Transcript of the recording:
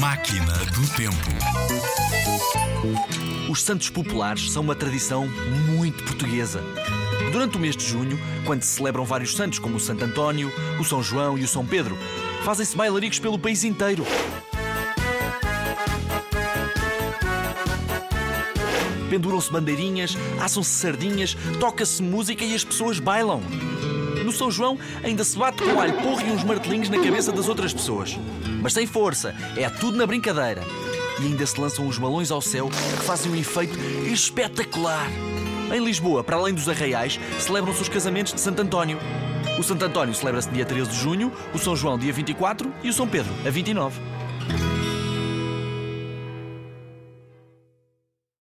Máquina do Tempo. Os santos populares são uma tradição muito portuguesa. Durante o mês de junho, quando se celebram vários santos, como o Santo António, o São João e o São Pedro, fazem-se bailaricos pelo país inteiro. Penduram-se bandeirinhas, assam-se sardinhas, toca-se música e as pessoas bailam. No São João ainda se bate com alho porro e uns martelinhos na cabeça das outras pessoas. Mas sem força, é tudo na brincadeira. E ainda se lançam os balões ao céu que fazem um efeito espetacular. Em Lisboa, para além dos arraiais, celebram-se os casamentos de Santo António. O Santo António celebra-se dia 13 de junho, o São João dia 24 e o São Pedro a 29.